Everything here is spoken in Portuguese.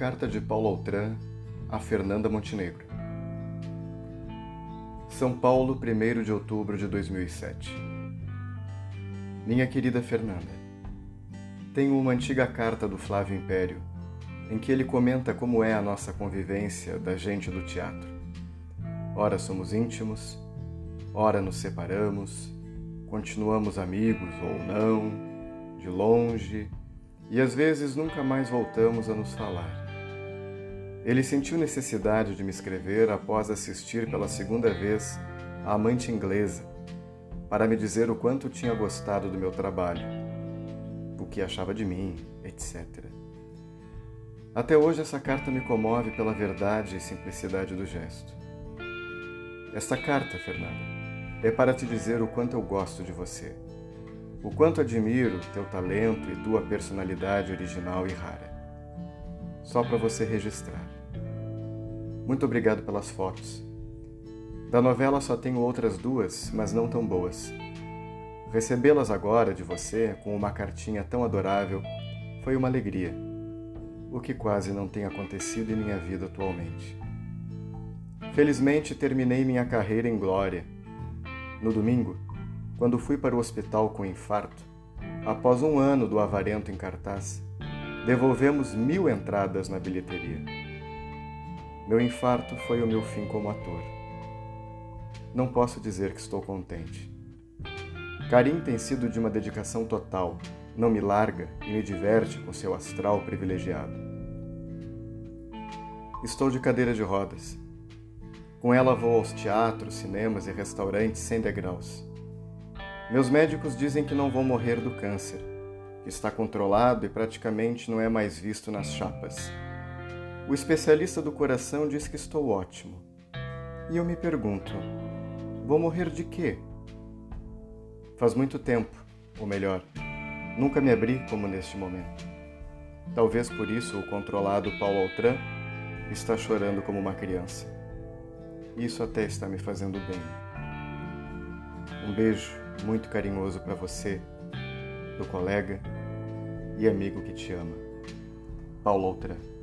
Carta de Paulo Altran a Fernanda Montenegro. São Paulo, 1 de outubro de 2007. Minha querida Fernanda, tenho uma antiga carta do Flávio Império em que ele comenta como é a nossa convivência da gente do teatro. Ora somos íntimos, ora nos separamos, continuamos amigos ou não, de longe, e às vezes nunca mais voltamos a nos falar. Ele sentiu necessidade de me escrever após assistir pela segunda vez a Amante Inglesa, para me dizer o quanto tinha gostado do meu trabalho, o que achava de mim, etc. Até hoje essa carta me comove pela verdade e simplicidade do gesto. Esta carta, Fernanda, é para te dizer o quanto eu gosto de você o quanto admiro teu talento e tua personalidade original e rara. Só para você registrar. Muito obrigado pelas fotos. Da novela só tenho outras duas, mas não tão boas. Recebê-las agora de você com uma cartinha tão adorável foi uma alegria, o que quase não tem acontecido em minha vida atualmente. Felizmente terminei minha carreira em glória. No domingo, quando fui para o hospital com infarto, após um ano do avarento em cartaz, devolvemos mil entradas na bilheteria. Meu infarto foi o meu fim como ator. Não posso dizer que estou contente. Karim tem sido de uma dedicação total, não me larga e me diverte com seu astral privilegiado. Estou de cadeira de rodas. Com ela vou aos teatros, cinemas e restaurantes sem degraus. Meus médicos dizem que não vou morrer do câncer, que está controlado e praticamente não é mais visto nas chapas. O especialista do coração diz que estou ótimo. E eu me pergunto: vou morrer de quê? Faz muito tempo, ou melhor, nunca me abri como neste momento. Talvez por isso o controlado Paulo Altran está chorando como uma criança. Isso até está me fazendo bem. Um beijo muito carinhoso para você, do colega e amigo que te ama. Paulo Outra.